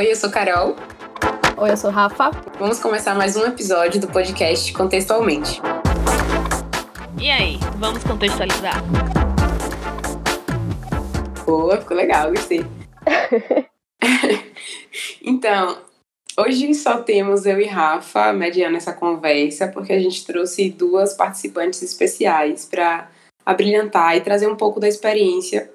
Oi, eu sou Carol. Oi, eu sou Rafa. Vamos começar mais um episódio do podcast Contextualmente. E aí, vamos contextualizar? Boa, ficou legal, gostei. então, hoje só temos eu e Rafa mediando essa conversa, porque a gente trouxe duas participantes especiais para abrilhantar e trazer um pouco da experiência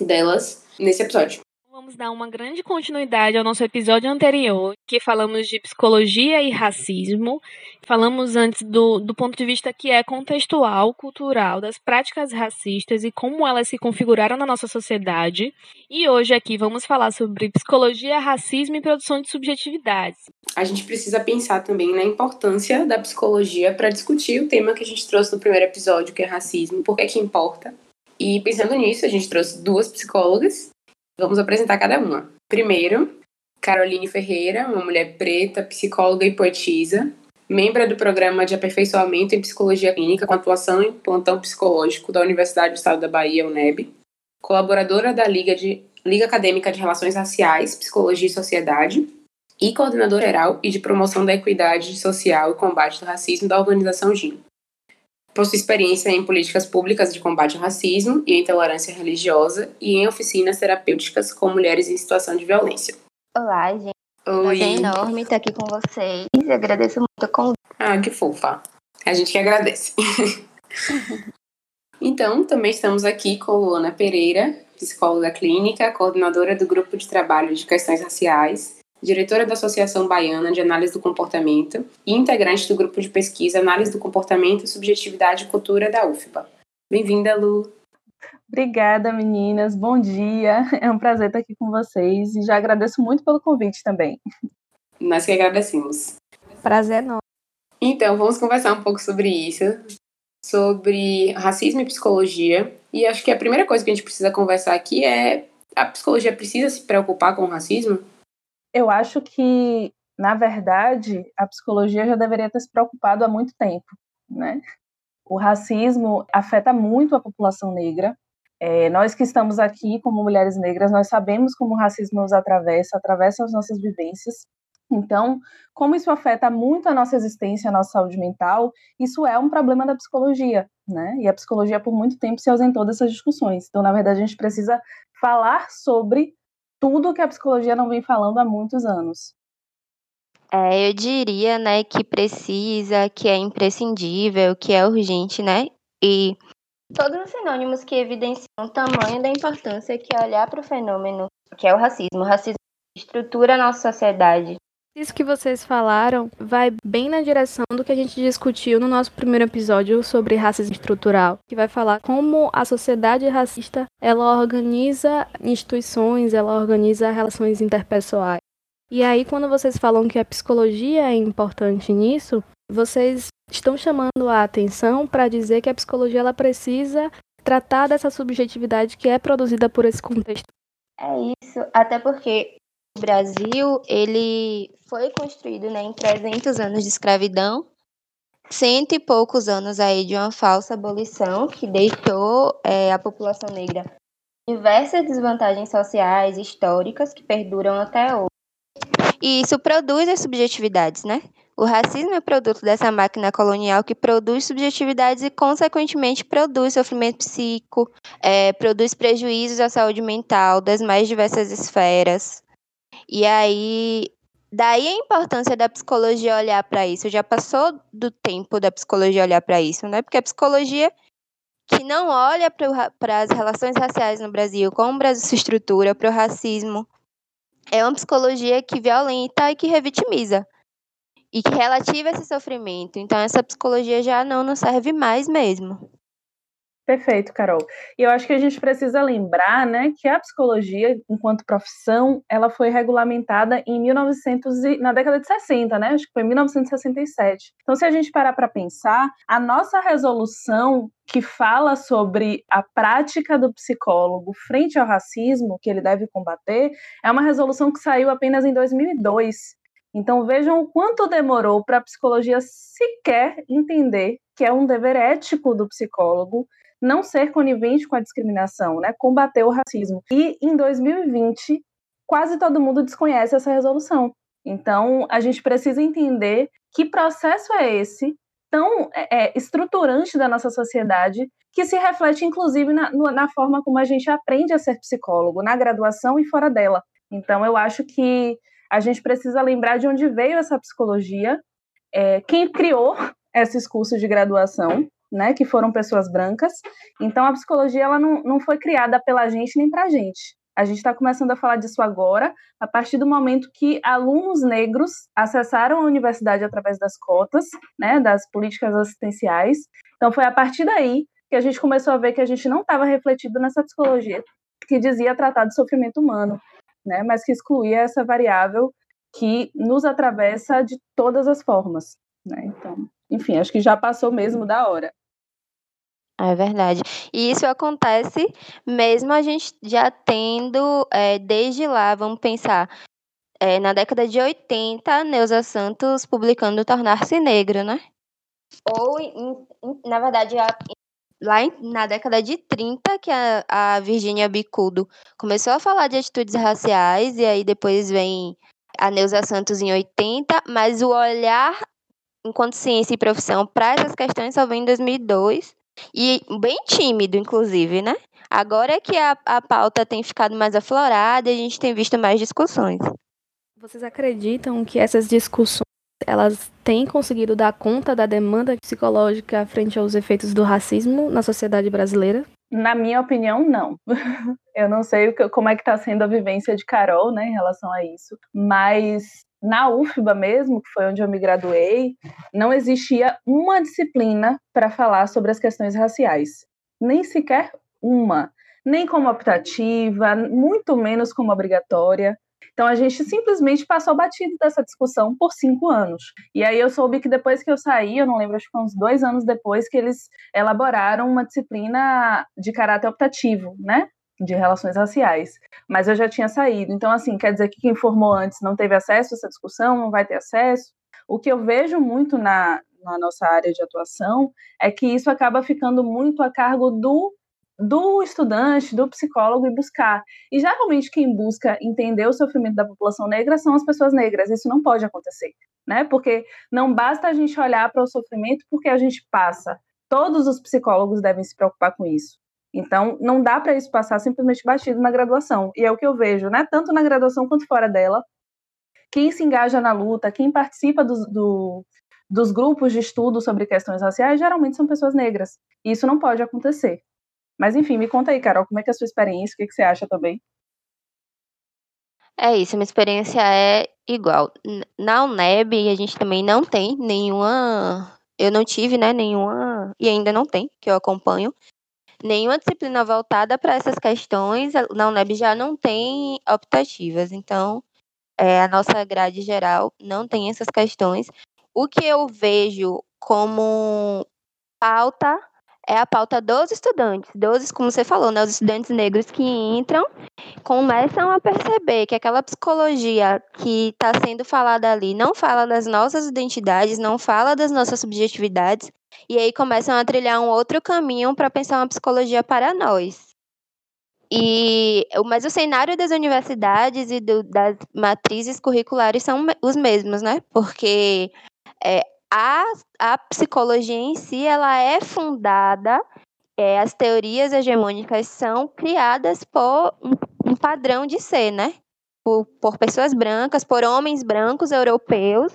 delas nesse episódio vamos dar uma grande continuidade ao nosso episódio anterior, que falamos de psicologia e racismo. Falamos antes do, do ponto de vista que é contextual, cultural, das práticas racistas e como elas se configuraram na nossa sociedade. E hoje aqui vamos falar sobre psicologia, racismo e produção de subjetividades. A gente precisa pensar também na importância da psicologia para discutir o tema que a gente trouxe no primeiro episódio, que é racismo, por que que importa. E pensando nisso, a gente trouxe duas psicólogas Vamos apresentar cada uma. Primeiro, Caroline Ferreira, uma mulher preta, psicóloga e poetisa, membro do programa de aperfeiçoamento em psicologia clínica com atuação em plantão psicológico da Universidade do Estado da Bahia, UNEB, colaboradora da Liga, de, Liga Acadêmica de Relações Raciais, Psicologia e Sociedade, e coordenadora geral e de promoção da equidade social e combate ao racismo da organização GIM possui experiência em políticas públicas de combate ao racismo e à intolerância religiosa e em oficinas terapêuticas com mulheres em situação de violência. Olá, gente. Oi. É enorme estar aqui com vocês. Eu agradeço muito a convite. Ah, que fofa. A gente que agradece. então, também estamos aqui com Luana Pereira, psicóloga clínica, coordenadora do grupo de trabalho de questões raciais diretora da Associação Baiana de Análise do Comportamento e integrante do grupo de pesquisa Análise do Comportamento, Subjetividade e Cultura da UFBA. Bem-vinda, Lu. Obrigada, meninas. Bom dia. É um prazer estar aqui com vocês e já agradeço muito pelo convite também. Nós que agradecemos. Prazer não. Então, vamos conversar um pouco sobre isso, sobre racismo e psicologia. E acho que a primeira coisa que a gente precisa conversar aqui é a psicologia precisa se preocupar com o racismo? Eu acho que, na verdade, a psicologia já deveria ter se preocupado há muito tempo, né? O racismo afeta muito a população negra. É, nós que estamos aqui como mulheres negras, nós sabemos como o racismo nos atravessa, atravessa as nossas vivências. Então, como isso afeta muito a nossa existência, a nossa saúde mental, isso é um problema da psicologia, né? E a psicologia por muito tempo se ausentou dessas discussões. Então, na verdade, a gente precisa falar sobre tudo que a psicologia não vem falando há muitos anos. É, eu diria, né, que precisa, que é imprescindível, que é urgente, né? E todos os sinônimos que evidenciam o tamanho da importância que é olhar para o fenômeno que é o racismo. O racismo estrutura a nossa sociedade, isso que vocês falaram vai bem na direção do que a gente discutiu no nosso primeiro episódio sobre racismo estrutural, que vai falar como a sociedade racista ela organiza instituições, ela organiza relações interpessoais. E aí, quando vocês falam que a psicologia é importante nisso, vocês estão chamando a atenção para dizer que a psicologia ela precisa tratar dessa subjetividade que é produzida por esse contexto. É isso, até porque Brasil, ele foi construído né, em 300 anos de escravidão, cento e poucos anos aí de uma falsa abolição que deixou é, a população negra diversas desvantagens sociais históricas que perduram até hoje. E isso produz as subjetividades, né? O racismo é produto dessa máquina colonial que produz subjetividades e, consequentemente, produz sofrimento psíquico, é, produz prejuízos à saúde mental das mais diversas esferas. E aí, daí a importância da psicologia olhar para isso. Já passou do tempo da psicologia olhar para isso, né? Porque a psicologia que não olha para as relações raciais no Brasil, como o Brasil se estrutura, para o racismo, é uma psicologia que violenta e que revitimiza. E que relativa esse sofrimento. Então, essa psicologia já não nos serve mais mesmo. Perfeito, Carol. E eu acho que a gente precisa lembrar, né, que a psicologia, enquanto profissão, ela foi regulamentada em 1900 e, na década de 60, né? Acho que foi 1967. Então, se a gente parar para pensar, a nossa resolução que fala sobre a prática do psicólogo frente ao racismo que ele deve combater, é uma resolução que saiu apenas em 2002. Então vejam o quanto demorou para a psicologia sequer entender que é um dever ético do psicólogo não ser conivente com a discriminação, né? combater o racismo. E em 2020, quase todo mundo desconhece essa resolução. Então, a gente precisa entender que processo é esse tão é, é estruturante da nossa sociedade que se reflete inclusive na, na forma como a gente aprende a ser psicólogo, na graduação e fora dela. Então, eu acho que a gente precisa lembrar de onde veio essa psicologia, é, quem criou esses cursos de graduação, né, que foram pessoas brancas. Então, a psicologia ela não, não foi criada pela gente nem para a gente. A gente está começando a falar disso agora, a partir do momento que alunos negros acessaram a universidade através das cotas, né, das políticas assistenciais. Então, foi a partir daí que a gente começou a ver que a gente não estava refletido nessa psicologia que dizia tratar do sofrimento humano, né, mas que excluía essa variável que nos atravessa de todas as formas. Né? Então, enfim, acho que já passou mesmo da hora. É verdade. E isso acontece mesmo a gente já tendo, é, desde lá, vamos pensar, é, na década de 80, Neuza Santos publicando Tornar-se Negro, né? Ou, em, em, na verdade, a, lá em, na década de 30, que a, a Virginia Bicudo começou a falar de atitudes raciais, e aí depois vem a Neuza Santos em 80, mas o olhar enquanto ciência e profissão para essas questões só vem em 2002 e bem tímido, inclusive, né? Agora é que a, a pauta tem ficado mais aflorada e a gente tem visto mais discussões. Vocês acreditam que essas discussões elas têm conseguido dar conta da demanda psicológica frente aos efeitos do racismo na sociedade brasileira? Na minha opinião, não. Eu não sei como é que está sendo a vivência de Carol, né, em relação a isso, mas na UFBA mesmo, que foi onde eu me graduei, não existia uma disciplina para falar sobre as questões raciais. Nem sequer uma. Nem como optativa, muito menos como obrigatória. Então a gente simplesmente passou batido dessa discussão por cinco anos. E aí eu soube que depois que eu saí, eu não lembro, acho que foi uns dois anos depois, que eles elaboraram uma disciplina de caráter optativo, né? De relações raciais, mas eu já tinha saído. Então, assim, quer dizer que quem formou antes não teve acesso a essa discussão, não vai ter acesso. O que eu vejo muito na, na nossa área de atuação é que isso acaba ficando muito a cargo do do estudante, do psicólogo e buscar. E geralmente quem busca entender o sofrimento da população negra são as pessoas negras. Isso não pode acontecer, né? Porque não basta a gente olhar para o sofrimento porque a gente passa. Todos os psicólogos devem se preocupar com isso. Então, não dá para isso passar simplesmente batido na graduação. E é o que eu vejo, né? Tanto na graduação quanto fora dela. Quem se engaja na luta, quem participa do, do, dos grupos de estudo sobre questões raciais, geralmente são pessoas negras. E isso não pode acontecer. Mas, enfim, me conta aí, Carol, como é que é a sua experiência? O que, que você acha também? É isso, minha experiência é igual. Na UNEB, a gente também não tem nenhuma. Eu não tive, né, nenhuma. E ainda não tem, que eu acompanho nenhuma disciplina voltada para essas questões. Na UNEB já não tem optativas, então é, a nossa grade geral não tem essas questões. O que eu vejo como pauta é a pauta dos estudantes, dos, como você falou, né, os estudantes negros que entram, começam a perceber que aquela psicologia que está sendo falada ali não fala das nossas identidades, não fala das nossas subjetividades, e aí começam a trilhar um outro caminho para pensar uma psicologia para nós. E, mas o cenário das universidades e do, das matrizes curriculares são os mesmos, né? Porque é, a, a psicologia em si ela é fundada, é, as teorias hegemônicas são criadas por um, um padrão de ser, né? Por, por pessoas brancas, por homens brancos europeus,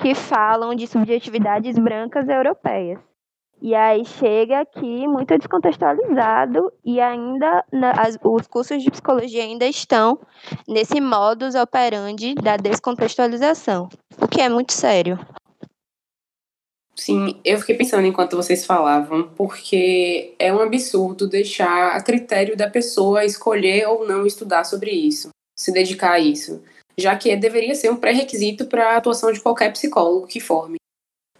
que falam de subjetividades brancas europeias. E aí chega aqui muito descontextualizado e ainda na, as, os cursos de psicologia ainda estão nesse modus operandi da descontextualização, o que é muito sério. Sim, eu fiquei pensando enquanto vocês falavam, porque é um absurdo deixar a critério da pessoa escolher ou não estudar sobre isso, se dedicar a isso já que deveria ser um pré-requisito para a atuação de qualquer psicólogo que forme,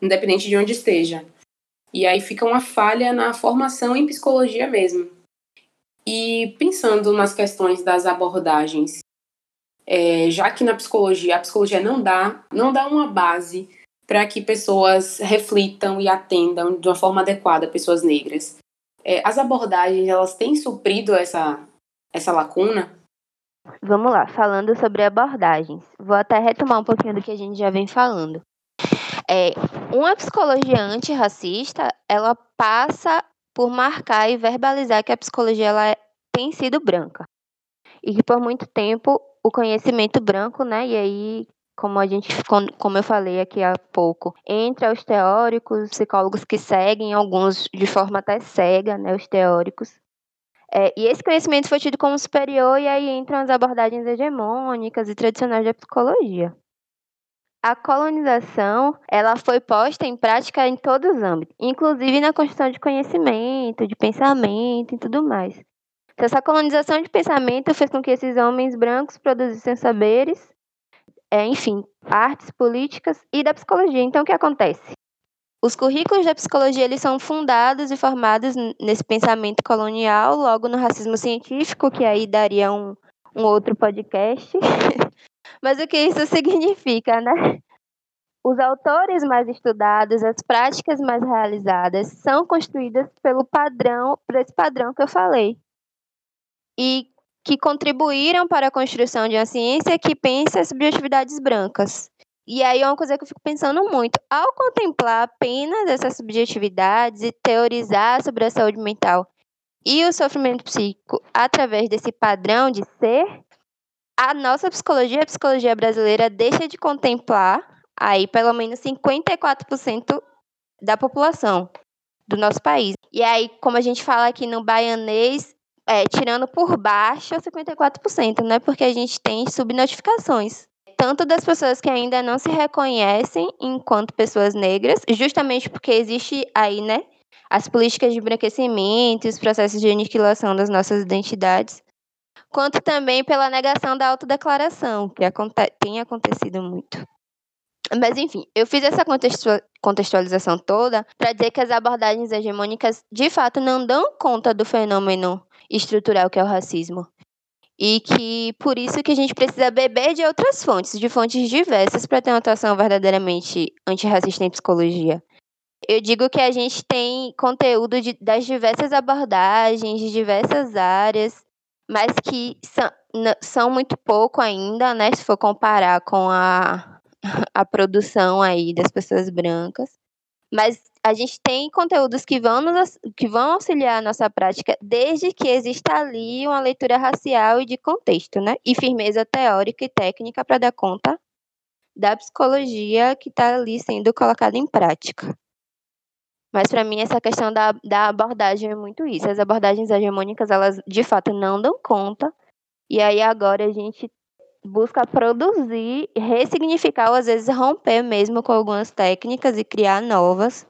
independente de onde esteja. E aí fica uma falha na formação em psicologia mesmo. E pensando nas questões das abordagens, é, já que na psicologia a psicologia não dá, não dá uma base para que pessoas reflitam e atendam de uma forma adequada pessoas negras. É, as abordagens elas têm suprido essa essa lacuna Vamos lá, falando sobre abordagens. Vou até retomar um pouquinho do que a gente já vem falando. É, uma psicologia antirracista, ela passa por marcar e verbalizar que a psicologia ela é, tem sido branca. E que por muito tempo o conhecimento branco, né, e aí como a gente, como eu falei aqui há pouco, entre os teóricos, psicólogos que seguem, alguns de forma até cega, né, os teóricos. É, e esse conhecimento foi tido como superior, e aí entram as abordagens hegemônicas e tradicionais da psicologia. A colonização, ela foi posta em prática em todos os âmbitos, inclusive na construção de conhecimento, de pensamento e tudo mais. Então, essa colonização de pensamento fez com que esses homens brancos produzissem saberes é, enfim, artes políticas e da psicologia. Então, o que acontece? Os currículos da psicologia eles são fundados e formados nesse pensamento colonial, logo no racismo científico, que aí daria um, um outro podcast. Mas o que isso significa, né? Os autores mais estudados, as práticas mais realizadas são construídas pelo padrão, por esse padrão que eu falei. E que contribuíram para a construção de uma ciência que pensa as subjetividades brancas. E aí é uma coisa que eu fico pensando muito. Ao contemplar apenas essas subjetividades e teorizar sobre a saúde mental e o sofrimento psíquico através desse padrão de ser, a nossa psicologia, a psicologia brasileira, deixa de contemplar aí pelo menos 54% da população do nosso país. E aí, como a gente fala aqui no baianês, é, tirando por baixo 54%, né? Porque a gente tem subnotificações. Tanto das pessoas que ainda não se reconhecem enquanto pessoas negras, justamente porque existe aí, né? As políticas de embranquecimento, os processos de aniquilação das nossas identidades, quanto também pela negação da autodeclaração, que aconte tem acontecido muito. Mas, enfim, eu fiz essa contextualização toda para dizer que as abordagens hegemônicas, de fato, não dão conta do fenômeno estrutural que é o racismo. E que por isso que a gente precisa beber de outras fontes, de fontes diversas, para ter uma atuação verdadeiramente antirracista em psicologia. Eu digo que a gente tem conteúdo de, das diversas abordagens, de diversas áreas, mas que são, são muito pouco ainda, né, se for comparar com a, a produção aí das pessoas brancas. Mas a gente tem conteúdos que vão, nos, que vão auxiliar a nossa prática, desde que exista ali uma leitura racial e de contexto, né? E firmeza teórica e técnica para dar conta da psicologia que está ali sendo colocada em prática. Mas para mim essa questão da, da abordagem é muito isso. As abordagens hegemônicas, elas de fato não dão conta. E aí agora a gente busca produzir, ressignificar ou às vezes romper mesmo com algumas técnicas e criar novas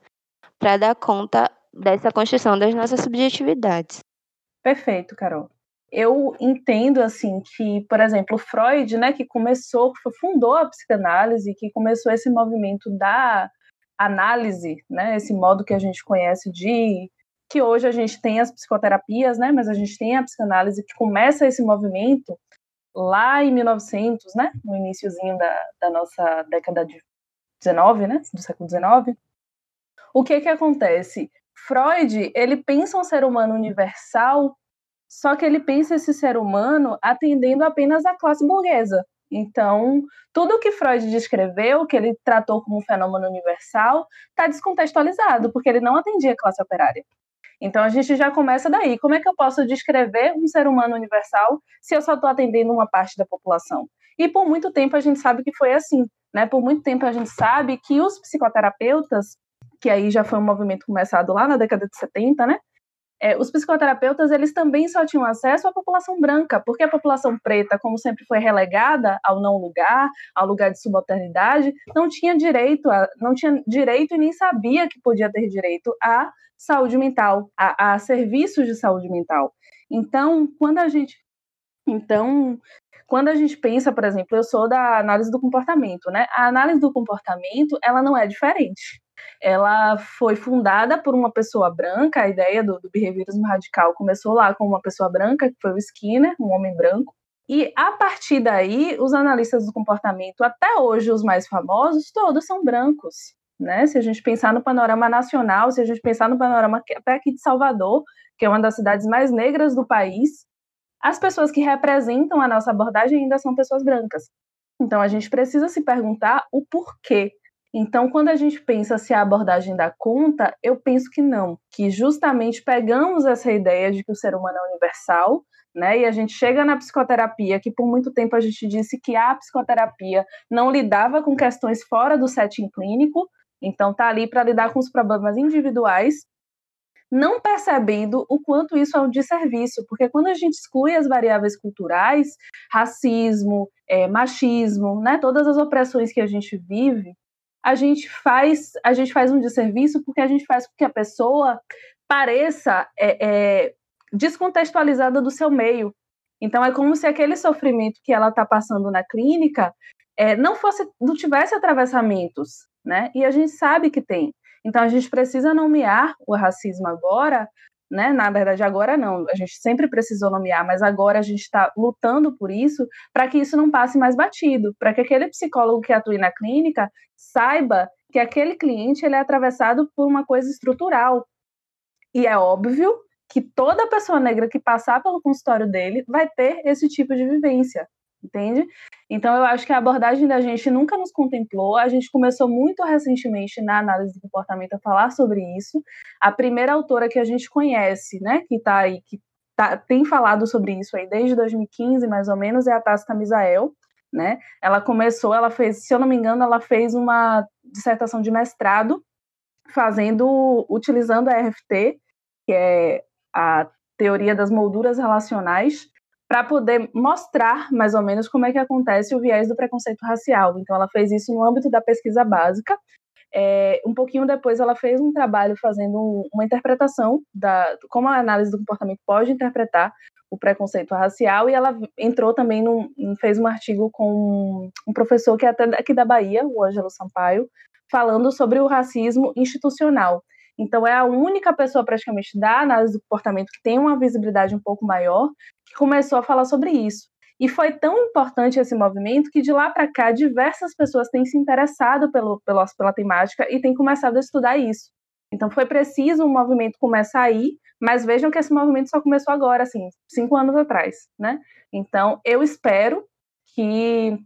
para dar conta dessa construção das nossas subjetividades. Perfeito, Carol. Eu entendo assim que, por exemplo, Freud, né, que começou, fundou a psicanálise, que começou esse movimento da análise, né, esse modo que a gente conhece de que hoje a gente tem as psicoterapias, né, mas a gente tem a psicanálise que começa esse movimento lá em 1900, né, no iníciozinho da, da nossa década de 19, né, do século 19 o que que acontece? Freud, ele pensa um ser humano universal, só que ele pensa esse ser humano atendendo apenas a classe burguesa. Então, tudo que Freud descreveu, que ele tratou como um fenômeno universal, está descontextualizado, porque ele não atendia a classe operária. Então, a gente já começa daí. Como é que eu posso descrever um ser humano universal se eu só estou atendendo uma parte da população? E por muito tempo a gente sabe que foi assim. Né? Por muito tempo a gente sabe que os psicoterapeutas que aí já foi um movimento começado lá na década de 70, né? É, os psicoterapeutas eles também só tinham acesso à população branca, porque a população preta, como sempre foi relegada ao não lugar, ao lugar de subalternidade, não tinha direito, a, não tinha direito e nem sabia que podia ter direito à saúde mental, a, a serviços de saúde mental. Então, quando a gente, então, quando a gente pensa, por exemplo, eu sou da análise do comportamento, né? A análise do comportamento, ela não é diferente ela foi fundada por uma pessoa branca, a ideia do, do behaviorismo radical começou lá com uma pessoa branca, que foi o Skinner, um homem branco, e a partir daí, os analistas do comportamento, até hoje os mais famosos, todos são brancos. Né? Se a gente pensar no panorama nacional, se a gente pensar no panorama até aqui de Salvador, que é uma das cidades mais negras do país, as pessoas que representam a nossa abordagem ainda são pessoas brancas. Então a gente precisa se perguntar o porquê. Então, quando a gente pensa se a abordagem dá conta, eu penso que não, que justamente pegamos essa ideia de que o ser humano é universal, né? E a gente chega na psicoterapia, que por muito tempo a gente disse que a psicoterapia não lidava com questões fora do setting clínico, então tá ali para lidar com os problemas individuais, não percebendo o quanto isso é um desserviço, porque quando a gente exclui as variáveis culturais, racismo, é, machismo, né, todas as opressões que a gente vive, a gente faz a gente faz um desserviço porque a gente faz com que a pessoa pareça é, é, descontextualizada do seu meio. Então é como se aquele sofrimento que ela está passando na clínica é, não fosse, não tivesse atravessamentos, né? E a gente sabe que tem. Então a gente precisa nomear o racismo agora, né? Na verdade agora não, a gente sempre precisou nomear, mas agora a gente está lutando por isso para que isso não passe mais batido, para que aquele psicólogo que atue na clínica saiba que aquele cliente ele é atravessado por uma coisa estrutural. E é óbvio que toda pessoa negra que passar pelo consultório dele vai ter esse tipo de vivência, entende? Então eu acho que a abordagem da gente nunca nos contemplou. A gente começou muito recentemente na análise do comportamento a falar sobre isso. A primeira autora que a gente conhece, né, que está aí, que tá, tem falado sobre isso aí desde 2015, mais ou menos, é a Tássia Misael, né? Ela começou, ela fez, se eu não me engano, ela fez uma dissertação de mestrado fazendo, utilizando a RFT, que é a teoria das molduras relacionais para poder mostrar mais ou menos como é que acontece o viés do preconceito racial. Então, ela fez isso no âmbito da pesquisa básica. É, um pouquinho depois, ela fez um trabalho fazendo uma interpretação da como a análise do comportamento pode interpretar o preconceito racial e ela entrou também num, fez um artigo com um professor que é até aqui da Bahia, o Ângelo Sampaio, falando sobre o racismo institucional. Então, é a única pessoa praticamente da análise do comportamento que tem uma visibilidade um pouco maior que começou a falar sobre isso. E foi tão importante esse movimento que de lá para cá diversas pessoas têm se interessado pelo, pelo, pela temática e têm começado a estudar isso. Então foi preciso um movimento começar aí, mas vejam que esse movimento só começou agora, assim, cinco anos atrás, né? Então eu espero que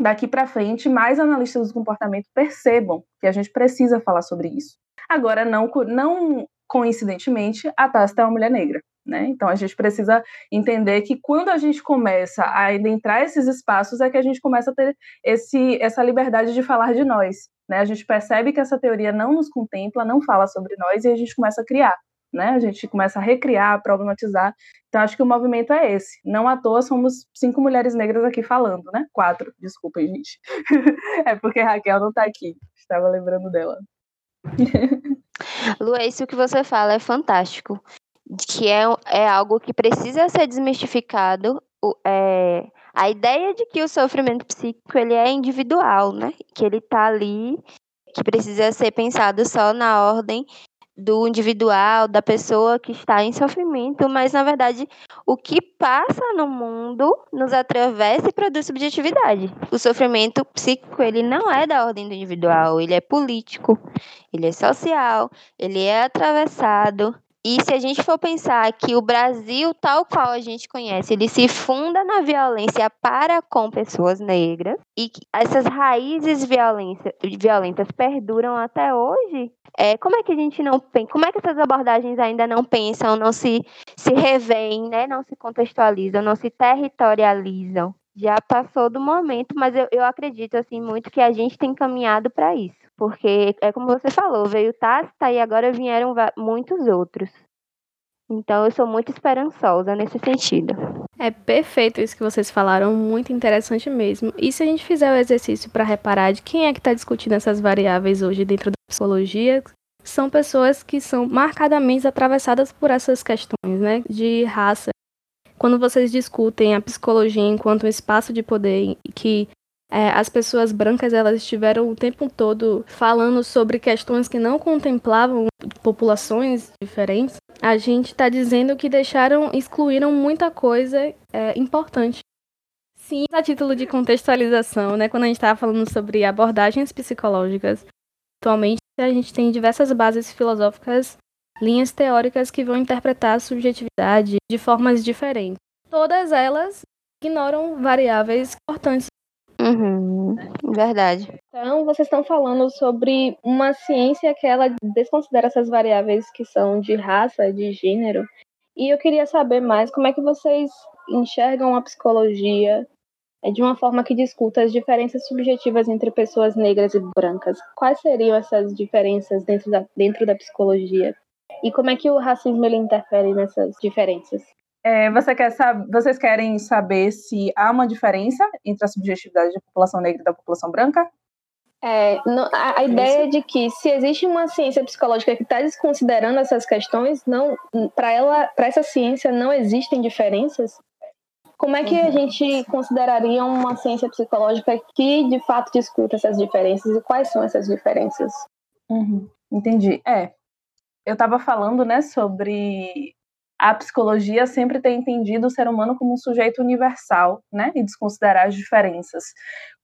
daqui para frente mais analistas do comportamento percebam que a gente precisa falar sobre isso. Agora, não, não coincidentemente, a Tasta é uma mulher negra. Né? Então a gente precisa entender que quando a gente começa a adentrar esses espaços é que a gente começa a ter esse, essa liberdade de falar de nós. Né? A gente percebe que essa teoria não nos contempla, não fala sobre nós e a gente começa a criar. Né? A gente começa a recriar, a problematizar. Então acho que o movimento é esse. Não à toa somos cinco mulheres negras aqui falando, né? Quatro, desculpem, gente. é porque Raquel não está aqui. Estava lembrando dela. Lu, é isso que você fala é fantástico. Que é, é algo que precisa ser desmistificado. É, a ideia de que o sofrimento psíquico ele é individual, né? Que ele tá ali, que precisa ser pensado só na ordem do individual, da pessoa que está em sofrimento, mas na verdade o que passa no mundo nos atravessa e produz subjetividade. O sofrimento psíquico, ele não é da ordem do individual, ele é político, ele é social, ele é atravessado. E se a gente for pensar que o Brasil, tal qual a gente conhece, ele se funda na violência para com pessoas negras e que essas raízes violentas perduram até hoje, é, como é que a gente não pensa, como é que essas abordagens ainda não pensam, não se, se revêem, né, não se contextualizam, não se territorializam? Já passou do momento, mas eu, eu acredito assim muito que a gente tem caminhado para isso. Porque é como você falou, veio Tácita e agora vieram muitos outros. Então eu sou muito esperançosa nesse sentido. É perfeito isso que vocês falaram, muito interessante mesmo. E se a gente fizer o exercício para reparar de quem é que está discutindo essas variáveis hoje dentro da psicologia, são pessoas que são marcadamente atravessadas por essas questões, né, de raça. Quando vocês discutem a psicologia enquanto um espaço de poder que é, as pessoas brancas elas estiveram o tempo todo falando sobre questões que não contemplavam populações diferentes, a gente está dizendo que deixaram, excluíram muita coisa é, importante. Sim, a título de contextualização, né, quando a gente estava falando sobre abordagens psicológicas, atualmente a gente tem diversas bases filosóficas, linhas teóricas que vão interpretar a subjetividade de formas diferentes. todas elas ignoram variáveis importantes. Uhum, verdade. Então, vocês estão falando sobre uma ciência que ela desconsidera essas variáveis que são de raça, de gênero. E eu queria saber mais como é que vocês enxergam a psicologia é de uma forma que discuta as diferenças subjetivas entre pessoas negras e brancas. Quais seriam essas diferenças dentro da, dentro da psicologia? E como é que o racismo ele interfere nessas diferenças? É, você quer saber, vocês querem saber se há uma diferença entre a subjetividade da população negra e da população branca? É, a, a ideia é de que se existe uma ciência psicológica que está desconsiderando essas questões, não para ela, para essa ciência não existem diferenças. Como é que a uhum. gente consideraria uma ciência psicológica que de fato discuta essas diferenças e quais são essas diferenças? Uhum, entendi. É, eu estava falando, né, sobre a psicologia sempre ter entendido o ser humano como um sujeito universal, né, e desconsiderar as diferenças.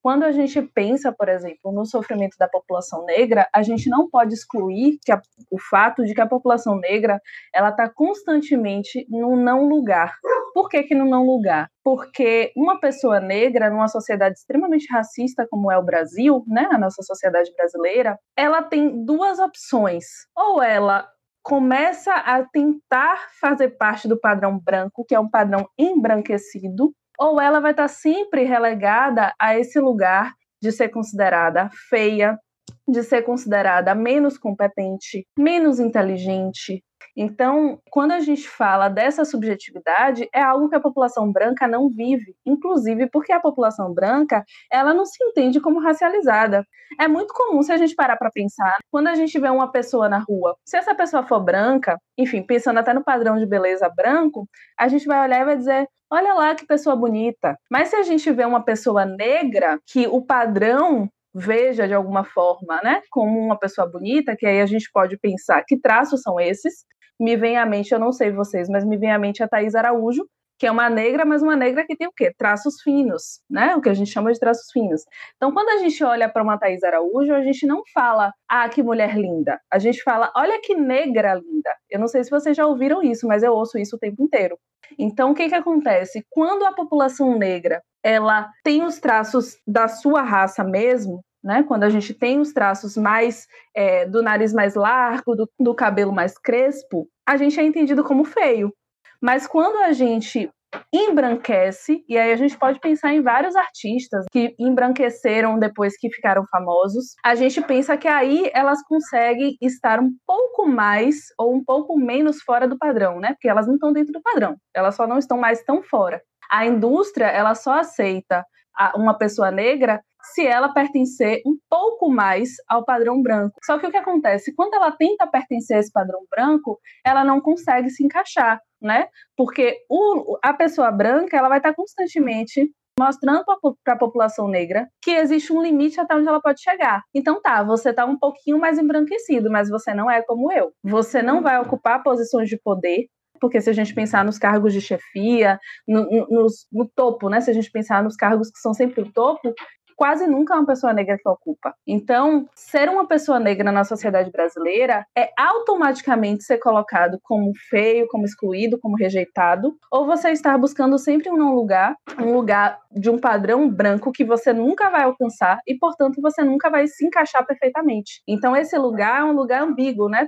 Quando a gente pensa, por exemplo, no sofrimento da população negra, a gente não pode excluir que a, o fato de que a população negra ela está constantemente no não lugar. Por que, que no não lugar? Porque uma pessoa negra, numa sociedade extremamente racista como é o Brasil, né, a nossa sociedade brasileira, ela tem duas opções. Ou ela começa a tentar fazer parte do padrão branco, que é um padrão embranquecido, ou ela vai estar sempre relegada a esse lugar de ser considerada feia, de ser considerada menos competente, menos inteligente, então, quando a gente fala dessa subjetividade, é algo que a população branca não vive, inclusive porque a população branca, ela não se entende como racializada. É muito comum se a gente parar para pensar, quando a gente vê uma pessoa na rua, se essa pessoa for branca, enfim, pensando até no padrão de beleza branco, a gente vai olhar e vai dizer: olha lá que pessoa bonita. Mas se a gente vê uma pessoa negra, que o padrão veja de alguma forma, né, como uma pessoa bonita, que aí a gente pode pensar que traços são esses, me vem à mente, eu não sei vocês, mas me vem à mente a Thaís Araújo, que é uma negra, mas uma negra que tem o quê? Traços finos, né? O que a gente chama de traços finos. Então, quando a gente olha para uma Thaís Araújo, a gente não fala, ah, que mulher linda. A gente fala, olha que negra linda. Eu não sei se vocês já ouviram isso, mas eu ouço isso o tempo inteiro. Então, o que que acontece? Quando a população negra, ela tem os traços da sua raça mesmo, né? Quando a gente tem os traços mais é, do nariz mais largo, do, do cabelo mais crespo, a gente é entendido como feio. Mas quando a gente embranquece, e aí a gente pode pensar em vários artistas que embranqueceram depois que ficaram famosos, a gente pensa que aí elas conseguem estar um pouco mais ou um pouco menos fora do padrão, né? Porque elas não estão dentro do padrão, elas só não estão mais tão fora. A indústria, ela só aceita uma pessoa negra se ela pertencer um pouco mais ao padrão branco. Só que o que acontece? Quando ela tenta pertencer a esse padrão branco, ela não consegue se encaixar, né? Porque o, a pessoa branca ela vai estar constantemente mostrando para a população negra que existe um limite até onde ela pode chegar. Então tá, você tá um pouquinho mais embranquecido, mas você não é como eu. Você não vai ocupar posições de poder, porque se a gente pensar nos cargos de chefia, no, no, no, topo, né? Se a gente pensar nos cargos que são sempre o topo, quase nunca é uma pessoa negra que ocupa. Então, ser uma pessoa negra na sociedade brasileira é automaticamente ser colocado como feio, como excluído, como rejeitado, ou você estar buscando sempre um lugar, um lugar de um padrão branco que você nunca vai alcançar e, portanto, você nunca vai se encaixar perfeitamente. Então, esse lugar é um lugar ambíguo, né?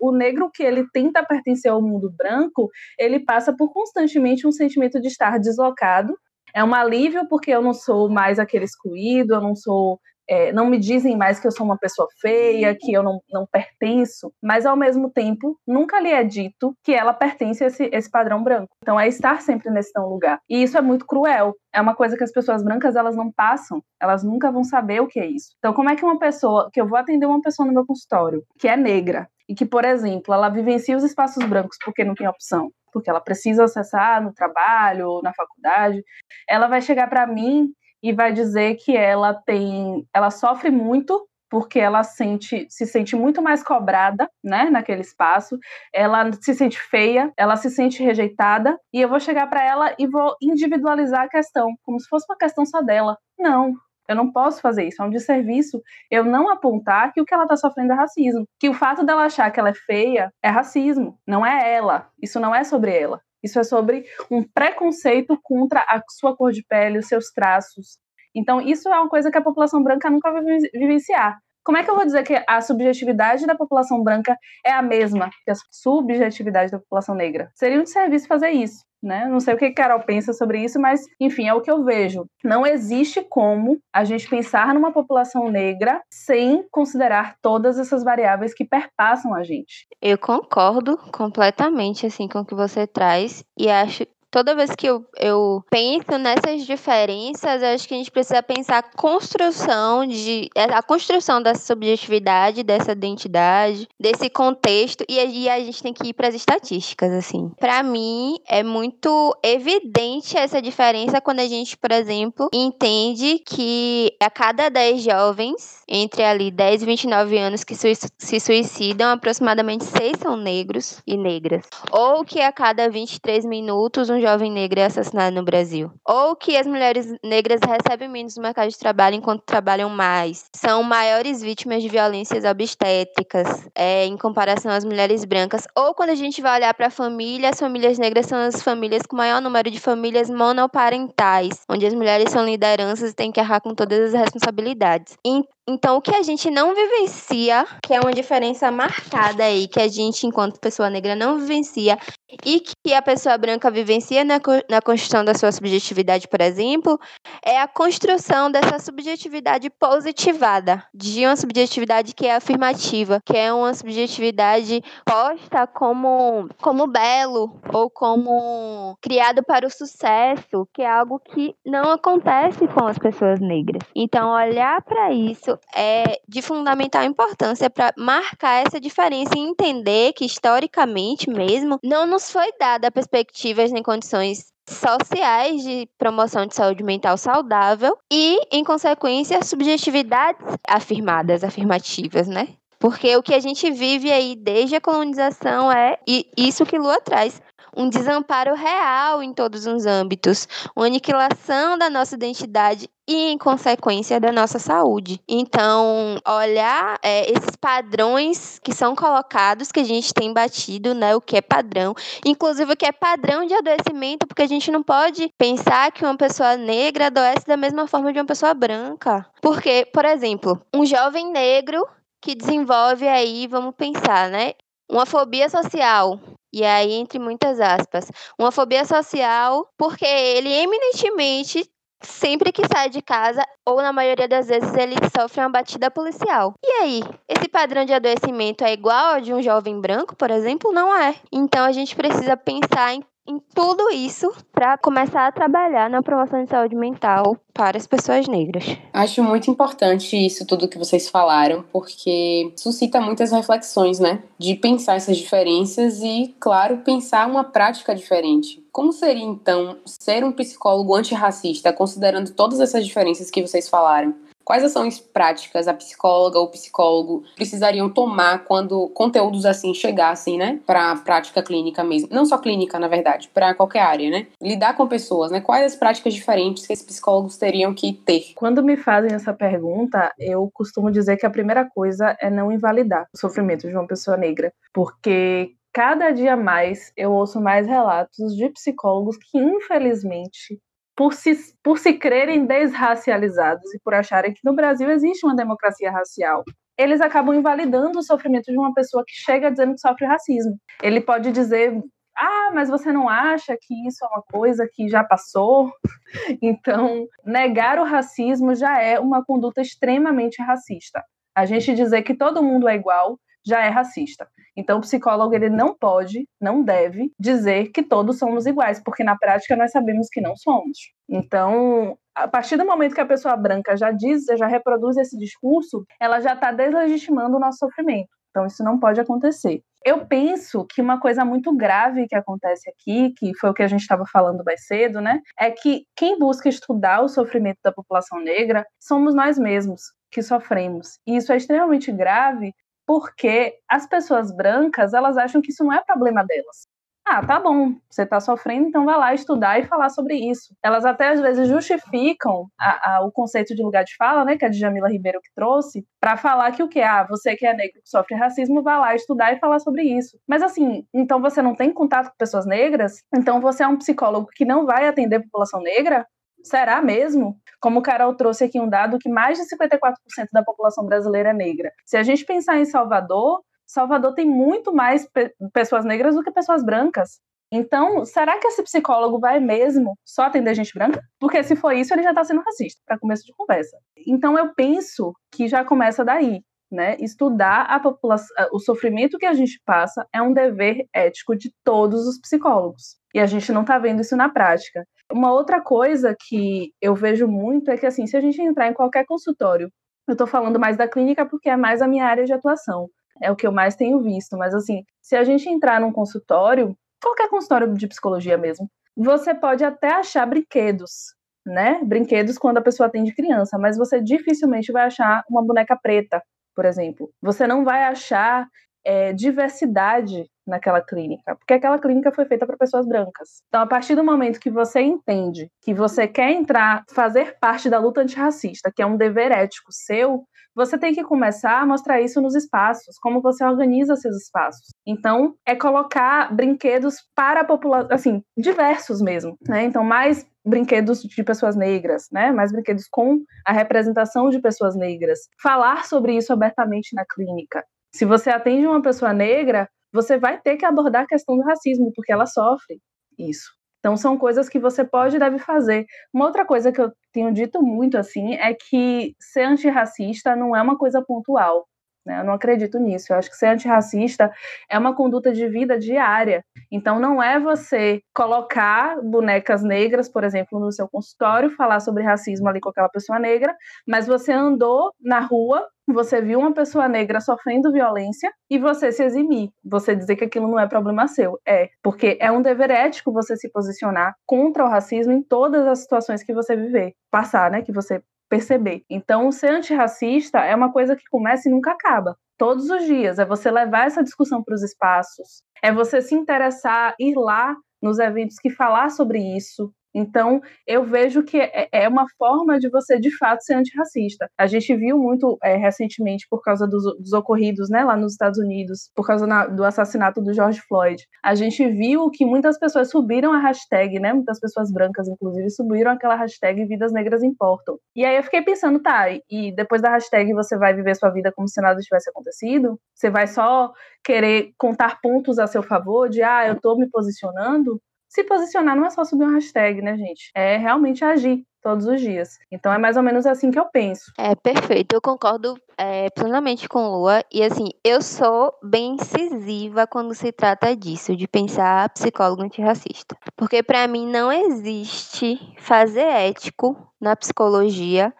O negro que ele tenta pertencer ao mundo branco, ele passa por constantemente um sentimento de estar deslocado é um alívio porque eu não sou mais aquele excluído, eu não sou. É, não me dizem mais que eu sou uma pessoa feia, que eu não, não pertenço, mas ao mesmo tempo nunca lhe é dito que ela pertence a esse, esse padrão branco. Então é estar sempre nesse não lugar. E isso é muito cruel. É uma coisa que as pessoas brancas elas não passam, elas nunca vão saber o que é isso. Então como é que uma pessoa, que eu vou atender uma pessoa no meu consultório, que é negra, e que, por exemplo, ela vivencia os espaços brancos porque não tem opção, porque ela precisa acessar no trabalho ou na faculdade, ela vai chegar para mim e vai dizer que ela tem, ela sofre muito porque ela sente, se sente muito mais cobrada, né, naquele espaço. Ela se sente feia, ela se sente rejeitada, e eu vou chegar para ela e vou individualizar a questão, como se fosse uma questão só dela. Não, eu não posso fazer isso. É um desserviço eu não apontar que o que ela está sofrendo é racismo. Que o fato dela achar que ela é feia é racismo. Não é ela. Isso não é sobre ela. Isso é sobre um preconceito contra a sua cor de pele, os seus traços. Então, isso é uma coisa que a população branca nunca vai vivenciar. Como é que eu vou dizer que a subjetividade da população branca é a mesma que a subjetividade da população negra? Seria um desserviço fazer isso. Né? Não sei o que Carol pensa sobre isso, mas, enfim, é o que eu vejo. Não existe como a gente pensar numa população negra sem considerar todas essas variáveis que perpassam a gente. Eu concordo completamente assim com o que você traz e acho toda vez que eu, eu penso nessas diferenças, acho que a gente precisa pensar a construção de a construção dessa subjetividade, dessa identidade, desse contexto e aí a gente tem que ir para as estatísticas assim. Para mim é muito evidente essa diferença quando a gente, por exemplo, entende que a cada 10 jovens entre ali 10 e 29 anos que se suicidam, aproximadamente 6 são negros e negras. Ou que a cada 23 minutos um jovem negro é assassinado no Brasil. Ou que as mulheres negras recebem menos no mercado de trabalho enquanto trabalham mais. São maiores vítimas de violências obstétricas é, em comparação às mulheres brancas. Ou quando a gente vai olhar para a família, as famílias negras são as famílias com maior número de famílias monoparentais, onde as mulheres são lideranças e têm que arcar com todas as responsabilidades. Então, o que a gente não vivencia, que é uma diferença marcada aí, que a gente, enquanto pessoa negra, não vivencia, e que a pessoa branca vivencia na, na construção da sua subjetividade, por exemplo, é a construção dessa subjetividade positivada, de uma subjetividade que é afirmativa, que é uma subjetividade posta como, como belo ou como criado para o sucesso, que é algo que não acontece com as pessoas negras. Então, olhar para isso é de fundamental importância para marcar essa diferença e entender que, historicamente mesmo, não nos foi dada perspectivas nem condições sociais de promoção de saúde mental saudável e, em consequência, subjetividades afirmadas, afirmativas, né? Porque o que a gente vive aí desde a colonização é isso que Lua traz, um desamparo real em todos os âmbitos, uma aniquilação da nossa identidade e, em consequência, da nossa saúde. Então, olhar é, esses padrões que são colocados, que a gente tem batido, né? O que é padrão, inclusive o que é padrão de adoecimento, porque a gente não pode pensar que uma pessoa negra adoece da mesma forma de uma pessoa branca. Porque, por exemplo, um jovem negro que desenvolve aí, vamos pensar, né? Uma fobia social, e aí, entre muitas aspas, uma fobia social, porque ele eminentemente sempre que sai de casa, ou na maioria das vezes, ele sofre uma batida policial. E aí, esse padrão de adoecimento é igual ao de um jovem branco, por exemplo? Não é. Então a gente precisa pensar em em tudo isso para começar a trabalhar na promoção de saúde mental para as pessoas negras. Acho muito importante isso tudo que vocês falaram, porque suscita muitas reflexões, né? De pensar essas diferenças e, claro, pensar uma prática diferente. Como seria então ser um psicólogo antirracista, considerando todas essas diferenças que vocês falaram? Quais ações práticas a psicóloga ou psicólogo precisariam tomar quando conteúdos assim chegassem, né, para a prática clínica mesmo? Não só clínica, na verdade, para qualquer área, né? Lidar com pessoas, né? Quais as práticas diferentes que esses psicólogos teriam que ter? Quando me fazem essa pergunta, eu costumo dizer que a primeira coisa é não invalidar o sofrimento de uma pessoa negra, porque cada dia mais eu ouço mais relatos de psicólogos que, infelizmente, por se, por se crerem desracializados e por acharem que no Brasil existe uma democracia racial. Eles acabam invalidando o sofrimento de uma pessoa que chega dizendo que sofre racismo. Ele pode dizer: ah, mas você não acha que isso é uma coisa que já passou? Então, negar o racismo já é uma conduta extremamente racista. A gente dizer que todo mundo é igual já é racista. Então, o psicólogo ele não pode, não deve dizer que todos somos iguais, porque na prática nós sabemos que não somos. Então, a partir do momento que a pessoa branca já diz, já reproduz esse discurso, ela já está deslegitimando o nosso sofrimento. Então, isso não pode acontecer. Eu penso que uma coisa muito grave que acontece aqui, que foi o que a gente estava falando mais cedo, né, é que quem busca estudar o sofrimento da população negra somos nós mesmos que sofremos. E isso é extremamente grave porque as pessoas brancas, elas acham que isso não é problema delas. ah, tá bom, você está sofrendo, então vai lá estudar e falar sobre isso. Elas até às vezes justificam a, a, o conceito de lugar de fala, né, que a Djamila Ribeiro que trouxe, para falar que o que? Ah, você que é negro que sofre racismo, vai lá estudar e falar sobre isso. Mas assim, então você não tem contato com pessoas negras? Então você é um psicólogo que não vai atender a população negra? Será mesmo? Como o Carol trouxe aqui um dado que mais de 54% da população brasileira é negra. Se a gente pensar em Salvador, Salvador tem muito mais pe pessoas negras do que pessoas brancas. Então, será que esse psicólogo vai mesmo só atender gente branca? Porque se for isso, ele já está sendo racista, para começo de conversa. Então, eu penso que já começa daí. Né? Estudar a população, o sofrimento que a gente passa é um dever ético de todos os psicólogos. E a gente não está vendo isso na prática. Uma outra coisa que eu vejo muito é que, assim, se a gente entrar em qualquer consultório, eu estou falando mais da clínica porque é mais a minha área de atuação é o que eu mais tenho visto. Mas assim, se a gente entrar num consultório, qualquer consultório de psicologia mesmo, você pode até achar brinquedos, né? Brinquedos quando a pessoa atende criança, mas você dificilmente vai achar uma boneca preta, por exemplo. Você não vai achar é, diversidade naquela clínica, porque aquela clínica foi feita para pessoas brancas. Então, a partir do momento que você entende que você quer entrar, fazer parte da luta antirracista, que é um dever ético seu, você tem que começar a mostrar isso nos espaços, como você organiza seus espaços. Então, é colocar brinquedos para a população, assim, diversos mesmo, né? Então, mais brinquedos de pessoas negras, né? Mais brinquedos com a representação de pessoas negras. Falar sobre isso abertamente na clínica. Se você atende uma pessoa negra, você vai ter que abordar a questão do racismo, porque ela sofre isso. Então, são coisas que você pode e deve fazer. Uma outra coisa que eu tenho dito muito, assim, é que ser antirracista não é uma coisa pontual. Né? Eu não acredito nisso. Eu acho que ser antirracista é uma conduta de vida diária. Então, não é você colocar bonecas negras, por exemplo, no seu consultório, falar sobre racismo ali com aquela pessoa negra, mas você andou na rua, você viu uma pessoa negra sofrendo violência e você se eximir, você dizer que aquilo não é problema seu. É, porque é um dever ético você se posicionar contra o racismo em todas as situações que você viver, passar, né, que você perceber. Então, ser antirracista é uma coisa que começa e nunca acaba. Todos os dias. É você levar essa discussão para os espaços, é você se interessar, ir lá nos eventos que falar sobre isso, então, eu vejo que é, é uma forma de você, de fato, ser antirracista. A gente viu muito é, recentemente, por causa dos, dos, ocorridos né, lá nos Estados Unidos, por causa na, do assassinato do George Floyd, a gente viu que muitas pessoas subiram a hashtag, né, muitas pessoas brancas, inclusive, subiram aquela hashtag Vidas Negras Importam. E aí eu fiquei pensando, tá, e depois da hashtag você vai viver sua vida como se nada tivesse acontecido? Você vai só querer contar pontos a seu favor de, ah, eu tô me posicionando? Se posicionar não é só subir uma hashtag, né, gente? É realmente agir todos os dias. Então é mais ou menos assim que eu penso. É perfeito, eu concordo é, plenamente com Lua. E assim, eu sou bem incisiva quando se trata disso, de pensar psicólogo antirracista. Porque para mim não existe fazer ético na psicologia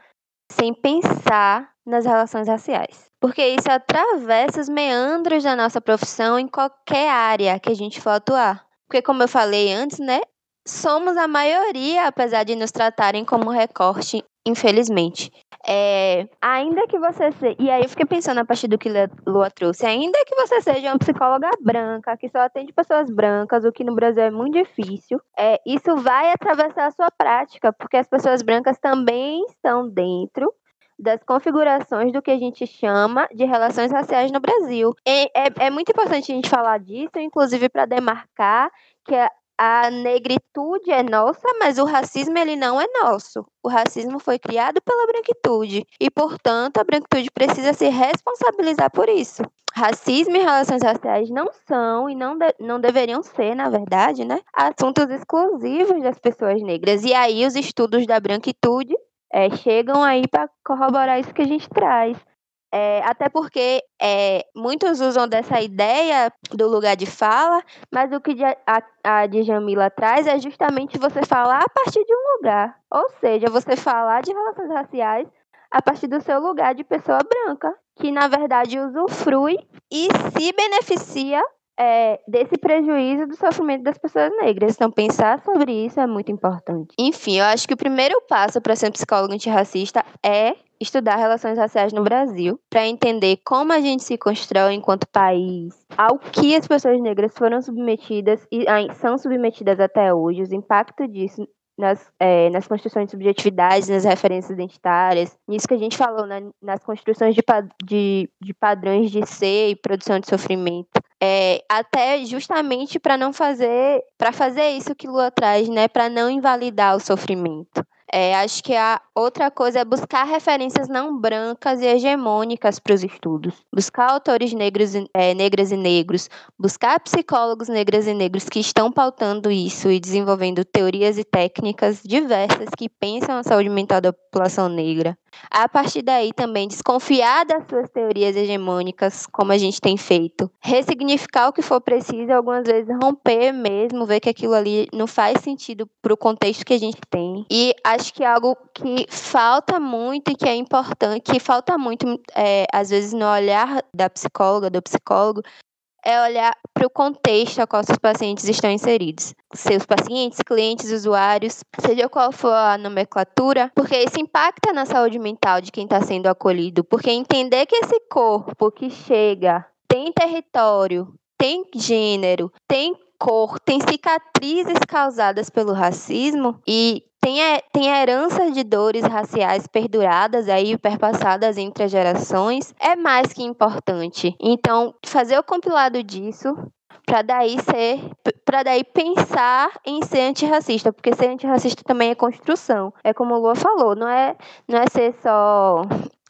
sem pensar nas relações raciais. Porque isso atravessa os meandros da nossa profissão em qualquer área que a gente for atuar. Porque, como eu falei antes, né? Somos a maioria, apesar de nos tratarem como recorte, infelizmente. É, ainda que você seja. E aí eu fiquei pensando a partir do que Lua trouxe. Ainda que você seja uma psicóloga branca, que só atende pessoas brancas, o que no Brasil é muito difícil, é, isso vai atravessar a sua prática, porque as pessoas brancas também estão dentro das configurações do que a gente chama de relações raciais no Brasil. É, é, muito importante a gente falar disso, inclusive para demarcar que a, a negritude é nossa, mas o racismo ele não é nosso. O racismo foi criado pela branquitude e, portanto, a branquitude precisa se responsabilizar por isso. Racismo e relações raciais não são e não, de, não deveriam ser, na verdade, né, assuntos exclusivos das pessoas negras. E aí os estudos da branquitude é, chegam aí para corroborar isso que a gente traz. É, até porque é, muitos usam dessa ideia do lugar de fala, mas o que a, a Djamila traz é justamente você falar a partir de um lugar. Ou seja, você falar de relações raciais a partir do seu lugar de pessoa branca, que na verdade usufrui e se beneficia é, desse prejuízo do sofrimento das pessoas negras. Então, pensar sobre isso é muito importante. Enfim, eu acho que o primeiro passo para ser um psicólogo antirracista é estudar relações raciais no Brasil, para entender como a gente se constrói enquanto país, ao que as pessoas negras foram submetidas e são submetidas até hoje, os impactos disso nas, é, nas construções de subjetividades, nas referências identitárias, nisso que a gente falou, né, nas construções de, de, de padrões de ser e produção de sofrimento. É, até justamente para não fazer, para fazer isso que Lua traz, né, para não invalidar o sofrimento. É, acho que a outra coisa é buscar referências não brancas e hegemônicas para os estudos. Buscar autores negros, é, negras e negros, buscar psicólogos negras e negros que estão pautando isso e desenvolvendo teorias e técnicas diversas que pensam a saúde mental da população negra. A partir daí também desconfiar das suas teorias hegemônicas, como a gente tem feito. Ressignificar o que for preciso, algumas vezes romper mesmo, ver que aquilo ali não faz sentido para o contexto que a gente tem. E acho que é algo que falta muito e que é importante, que falta muito, é, às vezes, no olhar da psicóloga, do psicólogo, é olhar para o contexto a qual seus pacientes estão inseridos. Seus pacientes, clientes, usuários, seja qual for a nomenclatura, porque isso impacta na saúde mental de quem está sendo acolhido. Porque entender que esse corpo que chega tem território, tem gênero, tem cor, tem cicatrizes causadas pelo racismo e tem, tem heranças de dores raciais perduradas aí, perpassadas entre as gerações, é mais que importante. Então, fazer o compilado disso para daí ser para daí pensar em ser antirracista, porque ser antirracista também é construção. É como o Lua falou, não é não é ser só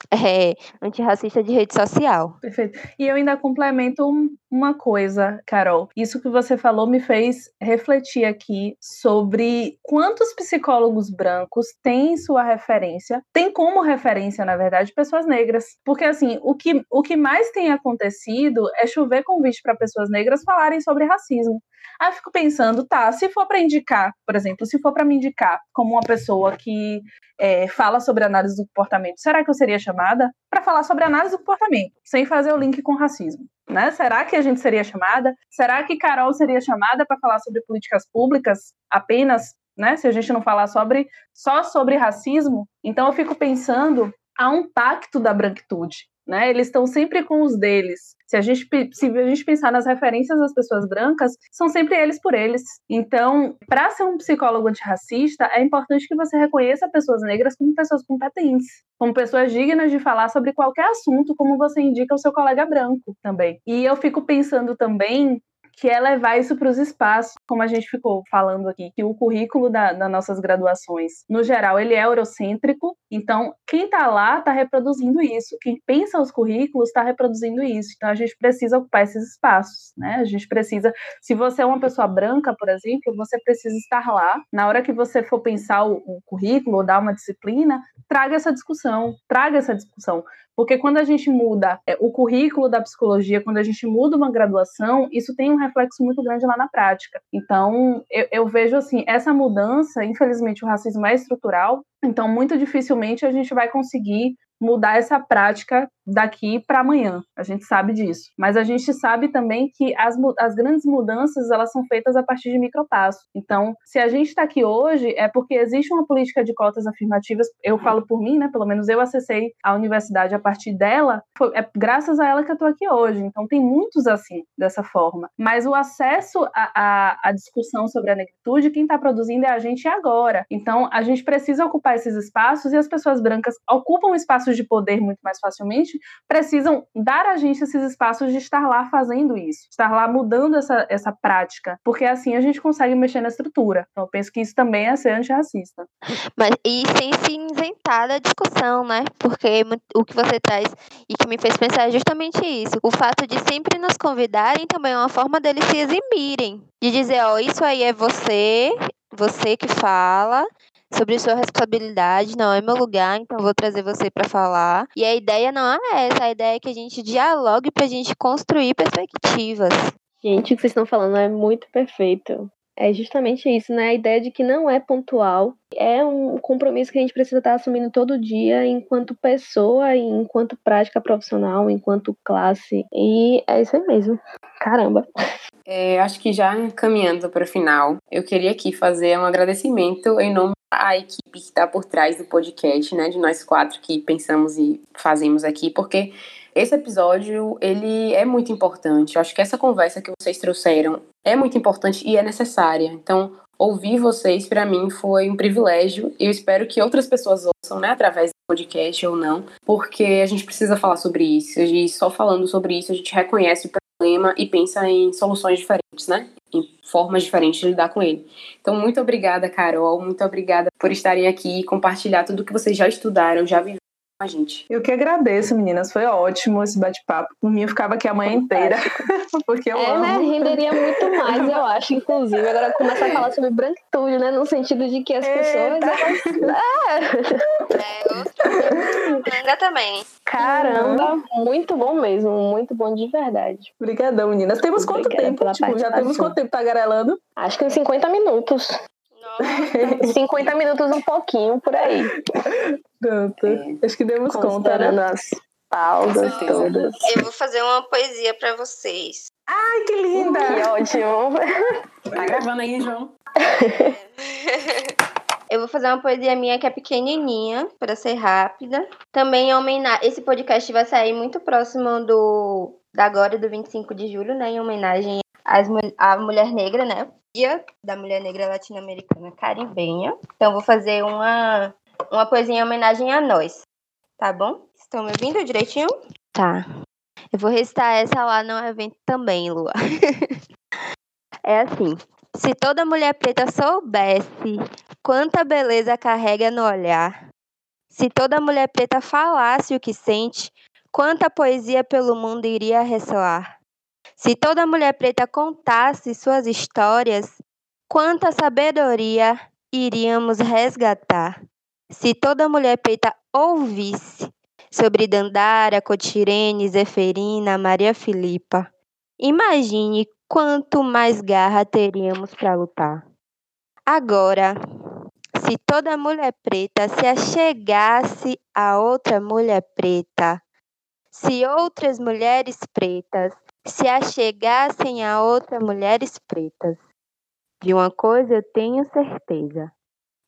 é, antirracista de rede social. Perfeito. E eu ainda complemento uma coisa, Carol. Isso que você falou me fez refletir aqui sobre quantos psicólogos brancos têm sua referência, tem como referência, na verdade, pessoas negras. Porque, assim, o que, o que mais tem acontecido é chover convite para pessoas negras falarem sobre racismo. Aí eu fico pensando, tá, se for para indicar, por exemplo, se for para me indicar como uma pessoa que é, fala sobre análise do comportamento, será que eu seria chamada para falar sobre análise do comportamento, sem fazer o link com racismo? Né? Será que a gente seria chamada? Será que Carol seria chamada para falar sobre políticas públicas apenas? Né? Se a gente não falar sobre só sobre racismo, então eu fico pensando há um pacto da branquitude, né? Eles estão sempre com os deles. Se a, gente, se a gente pensar nas referências das pessoas brancas, são sempre eles por eles. Então, para ser um psicólogo antirracista, é importante que você reconheça pessoas negras como pessoas competentes, como pessoas dignas de falar sobre qualquer assunto, como você indica o seu colega branco também. E eu fico pensando também que é levar isso para os espaços, como a gente ficou falando aqui, que o currículo da, das nossas graduações, no geral, ele é eurocêntrico, então quem está lá está reproduzindo isso, quem pensa os currículos está reproduzindo isso, então a gente precisa ocupar esses espaços, né? A gente precisa, se você é uma pessoa branca, por exemplo, você precisa estar lá, na hora que você for pensar o, o currículo ou dar uma disciplina, traga essa discussão, traga essa discussão, porque quando a gente muda é, o currículo da psicologia, quando a gente muda uma graduação, isso tem um reflexo muito grande lá na prática. Então, eu, eu vejo assim, essa mudança, infelizmente o racismo é estrutural, então muito dificilmente a gente vai conseguir mudar essa prática daqui para amanhã. A gente sabe disso. Mas a gente sabe também que as, as grandes mudanças elas são feitas a partir de micropassos. Então, se a gente está aqui hoje, é porque existe uma política de cotas afirmativas. Eu falo por mim, né? Pelo menos eu acessei a universidade a partir dela. Foi, é graças a ela que eu estou aqui hoje. Então, tem muitos assim, dessa forma. Mas o acesso à discussão sobre a negritude, quem está produzindo é a gente agora. Então, a gente precisa ocupar esses espaços e as pessoas brancas ocupam espaços de poder muito mais facilmente precisam dar a gente esses espaços de estar lá fazendo isso, estar lá mudando essa, essa prática, porque assim a gente consegue mexer na estrutura. Então eu penso que isso também é ser antirracista. Mas e sem se isentar da discussão, né? Porque o que você traz e que me fez pensar é justamente isso. O fato de sempre nos convidarem também é uma forma deles se eximirem. De dizer, ó, oh, isso aí é você, você que fala, sobre sua responsabilidade, não é meu lugar, então vou trazer você para falar. E a ideia não é essa, a ideia é que a gente dialogue para a gente construir perspectivas. Gente, o que vocês estão falando é muito perfeito. É justamente isso, né? A ideia de que não é pontual, é um compromisso que a gente precisa estar assumindo todo dia enquanto pessoa e enquanto prática profissional, enquanto classe. E é isso aí mesmo. Caramba. É, acho que já caminhando para o final, eu queria aqui fazer um agradecimento em nome a equipe que está por trás do podcast, né? De nós quatro que pensamos e fazemos aqui, porque esse episódio, ele é muito importante. Eu acho que essa conversa que vocês trouxeram é muito importante e é necessária. Então, ouvir vocês, para mim, foi um privilégio. E eu espero que outras pessoas ouçam, né? Através do podcast ou não, porque a gente precisa falar sobre isso. E só falando sobre isso, a gente reconhece o problema e pensa em soluções diferentes, né? Em formas diferentes de lidar com ele. Então, muito obrigada, Carol. Muito obrigada por estarem aqui e compartilhar tudo que vocês já estudaram, já viveram a gente. Eu que agradeço, meninas. Foi ótimo esse bate-papo. Por mim, eu ficava aqui a manhã inteira. porque eu é, amo. né? Renderia muito mais, eu acho, inclusive. Agora começar a falar sobre branquitude, né? No sentido de que as pessoas. Elas... É. Manga também. Caramba, muito bom mesmo. Muito bom de verdade. Obrigadão, meninas. Temos quanto tempo? Tipo, já temos quanto tempo tagarelando? Acho que uns 50 minutos. 50 minutos um pouquinho por aí. Pronto. É. Acho que demos conta, né? as pausas todas. Eu vou fazer uma poesia para vocês. Ai, que linda! Que ótimo! Tá gravando aí, João? Eu vou fazer uma poesia minha que é pequenininha, para ser rápida. Também em homenagem. Esse podcast vai sair muito próximo do da agora, do 25 de julho, né? Em homenagem às, à mulher negra, né? Dia da mulher negra latino-americana caribenha. Então, vou fazer uma, uma poesia em homenagem a nós. Tá bom? Estão me ouvindo direitinho? Tá. Eu vou recitar essa lá no evento também, Lua. é assim. Se toda mulher preta soubesse quanta beleza carrega no olhar, se toda mulher preta falasse o que sente, quanta poesia pelo mundo iria ressoar. Se toda mulher preta contasse suas histórias, quanta sabedoria iríamos resgatar. Se toda mulher preta ouvisse sobre Dandara, Cotirene, Zeferina, Maria Filipa, imagine quanto mais garra teríamos para lutar. Agora, se toda mulher preta se achegasse a outra mulher preta, se outras mulheres pretas se achegassem a outras mulheres pretas. De uma coisa eu tenho certeza: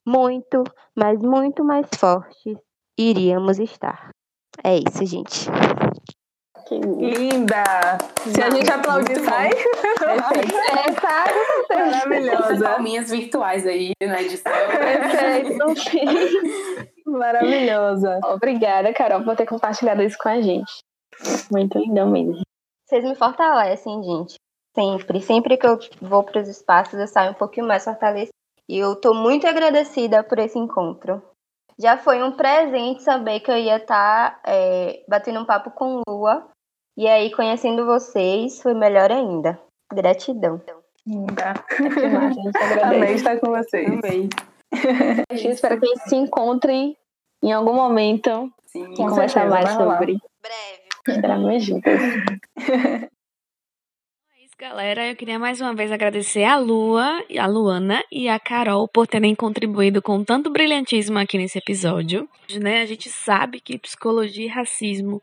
muito, mas muito mais fortes iríamos estar. É isso, gente. Que linda! Se a gente aplaudir, sai. É, sai. Maravilhosa. Palminhas virtuais aí na edição. Perfeito. Maravilhosa. Obrigada, Carol, por ter compartilhado isso com a gente. Muito lindão mesmo. Vocês me fortalecem, gente. Sempre. Sempre que eu vou para os espaços, eu saio um pouquinho mais fortalecida. E eu tô muito agradecida por esse encontro. Já foi um presente saber que eu ia estar tá, é, batendo um papo com Lua. E aí, conhecendo vocês, foi melhor ainda. Gratidão. Linda. Amei estar com vocês. Amei. A gente espera que a gente se encontre em algum momento Sim, e conversar mais sobre. Breve. Esperamos juntas. É galera. Eu queria mais uma vez agradecer a Lua, a Luana e a Carol por terem contribuído com tanto brilhantismo aqui nesse episódio. Né? A gente sabe que psicologia e racismo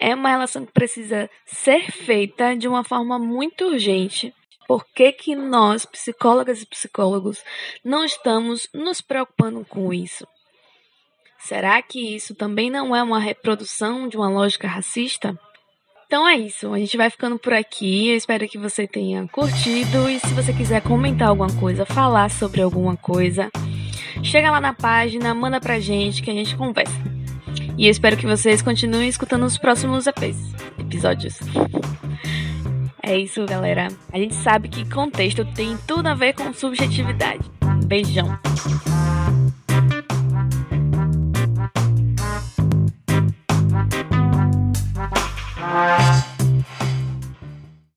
é uma relação que precisa ser feita de uma forma muito urgente. Por que, que nós, psicólogas e psicólogos, não estamos nos preocupando com isso? Será que isso também não é uma reprodução de uma lógica racista? Então é isso, a gente vai ficando por aqui. Eu espero que você tenha curtido e se você quiser comentar alguma coisa, falar sobre alguma coisa, chega lá na página, manda pra gente que a gente conversa. E eu espero que vocês continuem escutando os próximos EPs, episódios. É isso, galera. A gente sabe que contexto tem tudo a ver com subjetividade. Beijão. Bye.